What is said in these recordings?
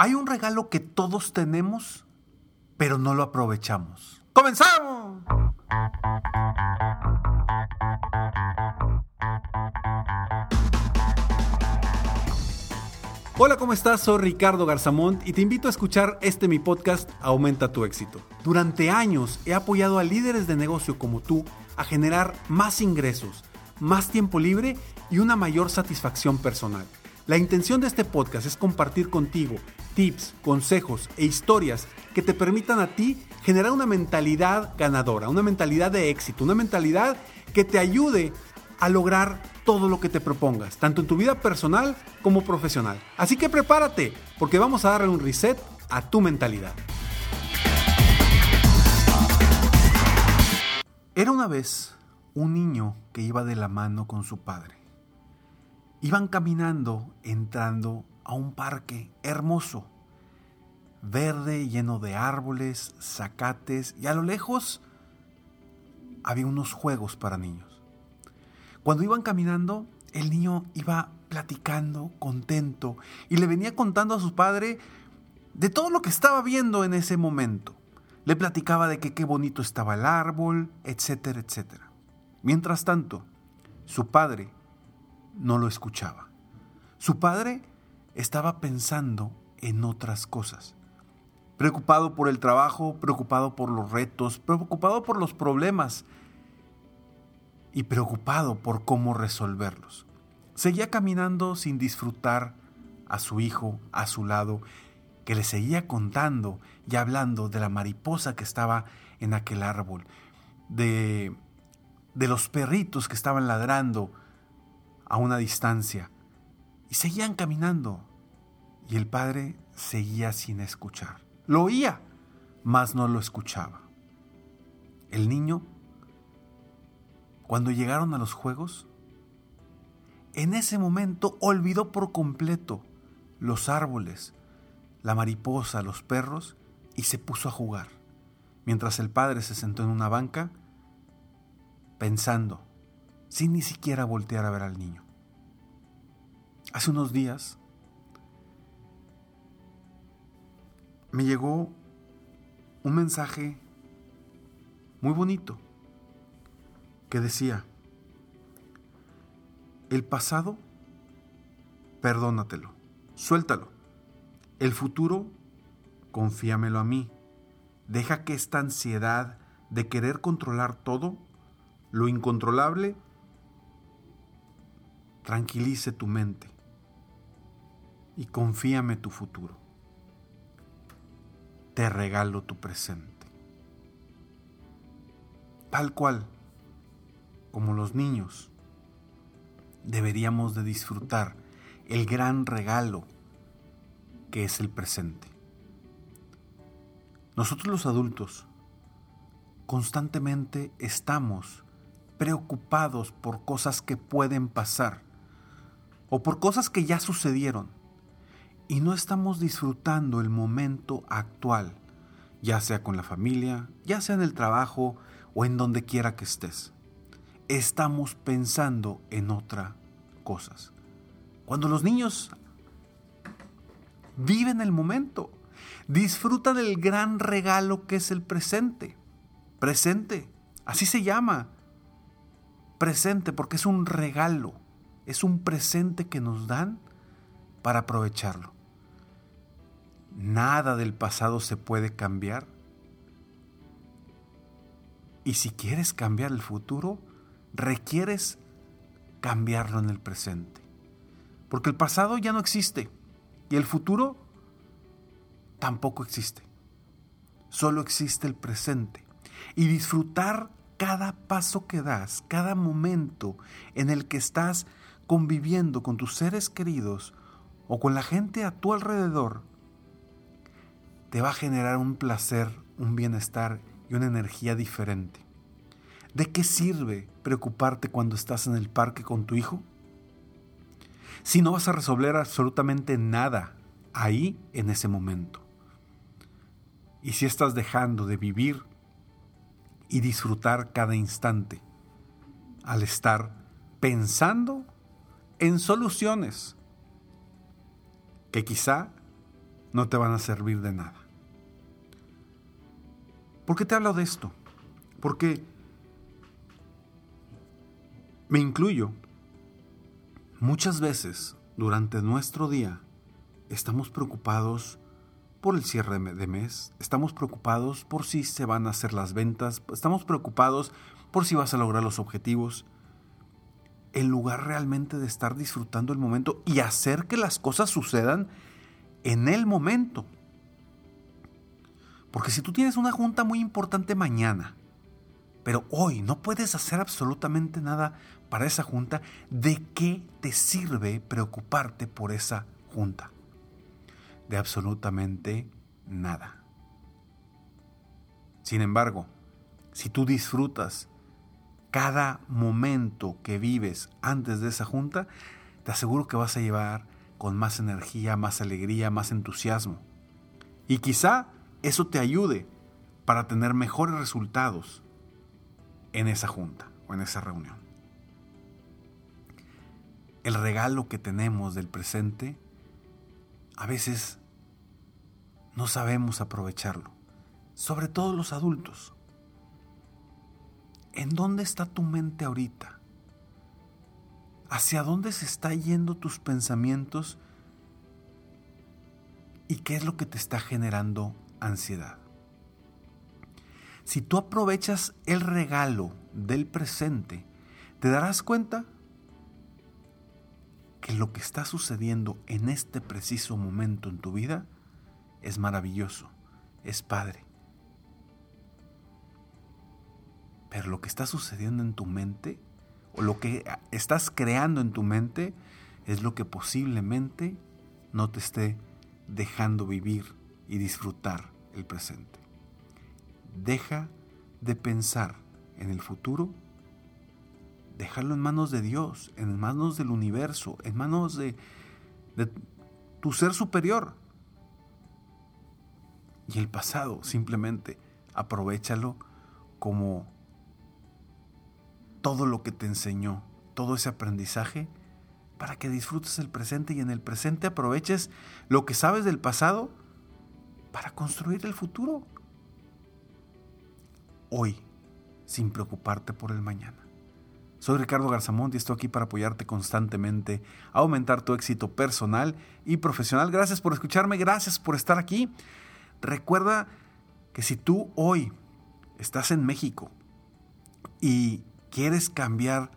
Hay un regalo que todos tenemos, pero no lo aprovechamos. ¡Comenzamos! Hola, ¿cómo estás? Soy Ricardo Garzamont y te invito a escuchar este mi podcast Aumenta tu éxito. Durante años he apoyado a líderes de negocio como tú a generar más ingresos, más tiempo libre y una mayor satisfacción personal. La intención de este podcast es compartir contigo tips, consejos e historias que te permitan a ti generar una mentalidad ganadora, una mentalidad de éxito, una mentalidad que te ayude a lograr todo lo que te propongas, tanto en tu vida personal como profesional. Así que prepárate, porque vamos a darle un reset a tu mentalidad. Era una vez un niño que iba de la mano con su padre. Iban caminando entrando a un parque hermoso, verde, lleno de árboles, zacates y a lo lejos había unos juegos para niños. Cuando iban caminando, el niño iba platicando, contento, y le venía contando a su padre de todo lo que estaba viendo en ese momento. Le platicaba de que qué bonito estaba el árbol, etcétera, etcétera. Mientras tanto, su padre no lo escuchaba. Su padre estaba pensando en otras cosas. Preocupado por el trabajo, preocupado por los retos, preocupado por los problemas y preocupado por cómo resolverlos. Seguía caminando sin disfrutar a su hijo a su lado, que le seguía contando y hablando de la mariposa que estaba en aquel árbol, de, de los perritos que estaban ladrando a una distancia. Y seguían caminando. Y el padre seguía sin escuchar. Lo oía, mas no lo escuchaba. El niño cuando llegaron a los juegos, en ese momento olvidó por completo los árboles, la mariposa, los perros y se puso a jugar, mientras el padre se sentó en una banca pensando, sin ni siquiera voltear a ver al niño. Hace unos días me llegó un mensaje muy bonito que decía, el pasado, perdónatelo, suéltalo. El futuro, confíamelo a mí. Deja que esta ansiedad de querer controlar todo, lo incontrolable, tranquilice tu mente y confíame tu futuro. Te regalo tu presente. Tal cual como los niños, deberíamos de disfrutar el gran regalo que es el presente. Nosotros los adultos constantemente estamos preocupados por cosas que pueden pasar o por cosas que ya sucedieron y no estamos disfrutando el momento actual, ya sea con la familia, ya sea en el trabajo o en donde quiera que estés estamos pensando en otras cosas. Cuando los niños viven el momento, disfrutan el gran regalo que es el presente. Presente, así se llama. Presente porque es un regalo. es un presente que nos dan para aprovecharlo. Nada del pasado se puede cambiar. Y si quieres cambiar el futuro, requieres cambiarlo en el presente. Porque el pasado ya no existe y el futuro tampoco existe. Solo existe el presente. Y disfrutar cada paso que das, cada momento en el que estás conviviendo con tus seres queridos o con la gente a tu alrededor, te va a generar un placer, un bienestar y una energía diferente. ¿De qué sirve preocuparte cuando estás en el parque con tu hijo? Si no vas a resolver absolutamente nada ahí en ese momento. Y si estás dejando de vivir y disfrutar cada instante al estar pensando en soluciones que quizá no te van a servir de nada. ¿Por qué te hablo de esto? Porque me incluyo. Muchas veces durante nuestro día estamos preocupados por el cierre de mes, estamos preocupados por si se van a hacer las ventas, estamos preocupados por si vas a lograr los objetivos, en lugar realmente de estar disfrutando el momento y hacer que las cosas sucedan en el momento. Porque si tú tienes una junta muy importante mañana, pero hoy no puedes hacer absolutamente nada para esa junta, ¿de qué te sirve preocuparte por esa junta? De absolutamente nada. Sin embargo, si tú disfrutas cada momento que vives antes de esa junta, te aseguro que vas a llevar con más energía, más alegría, más entusiasmo. Y quizá eso te ayude para tener mejores resultados en esa junta o en esa reunión. El regalo que tenemos del presente, a veces no sabemos aprovecharlo, sobre todo los adultos. ¿En dónde está tu mente ahorita? ¿Hacia dónde se está yendo tus pensamientos? ¿Y qué es lo que te está generando ansiedad? Si tú aprovechas el regalo del presente, te darás cuenta que lo que está sucediendo en este preciso momento en tu vida es maravilloso, es padre. Pero lo que está sucediendo en tu mente, lo que estás creando en tu mente, es lo que posiblemente no te esté dejando vivir y disfrutar el presente. Deja de pensar en el futuro, déjalo en manos de Dios, en manos del universo, en manos de, de tu ser superior. Y el pasado simplemente aprovechalo como todo lo que te enseñó, todo ese aprendizaje, para que disfrutes el presente y en el presente aproveches lo que sabes del pasado para construir el futuro. Hoy, sin preocuparte por el mañana. Soy Ricardo Garzamont y estoy aquí para apoyarte constantemente a aumentar tu éxito personal y profesional. Gracias por escucharme, gracias por estar aquí. Recuerda que si tú hoy estás en México y quieres cambiar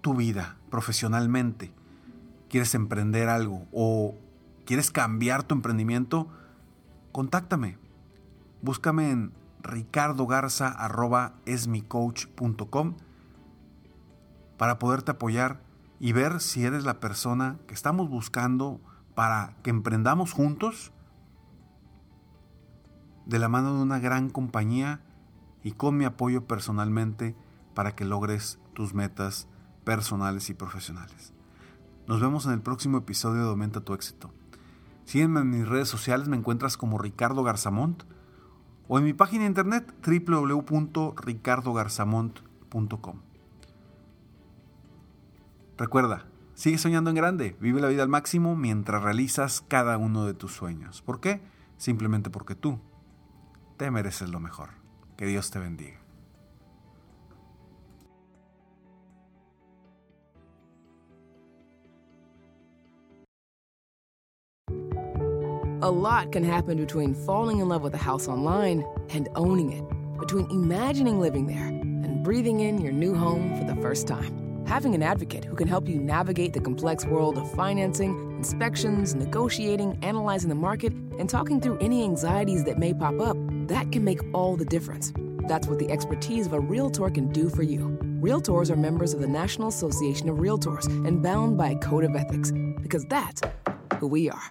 tu vida profesionalmente, quieres emprender algo o quieres cambiar tu emprendimiento, contáctame. Búscame en ricardogarza.esmicoach.com para poderte apoyar y ver si eres la persona que estamos buscando para que emprendamos juntos de la mano de una gran compañía y con mi apoyo personalmente para que logres tus metas personales y profesionales. Nos vemos en el próximo episodio de Aumenta tu éxito. Sígueme en mis redes sociales, me encuentras como Ricardo Garzamont o en mi página de internet www.ricardogarzamont.com. Recuerda, sigue soñando en grande, vive la vida al máximo mientras realizas cada uno de tus sueños. ¿Por qué? Simplemente porque tú te mereces lo mejor. Que Dios te bendiga. A lot can happen between falling in love with a house online and owning it, between imagining living there and breathing in your new home for the first time. Having an advocate who can help you navigate the complex world of financing, inspections, negotiating, analyzing the market, and talking through any anxieties that may pop up that can make all the difference. That's what the expertise of a Realtor can do for you. Realtors are members of the National Association of Realtors and bound by a code of ethics, because that's who we are.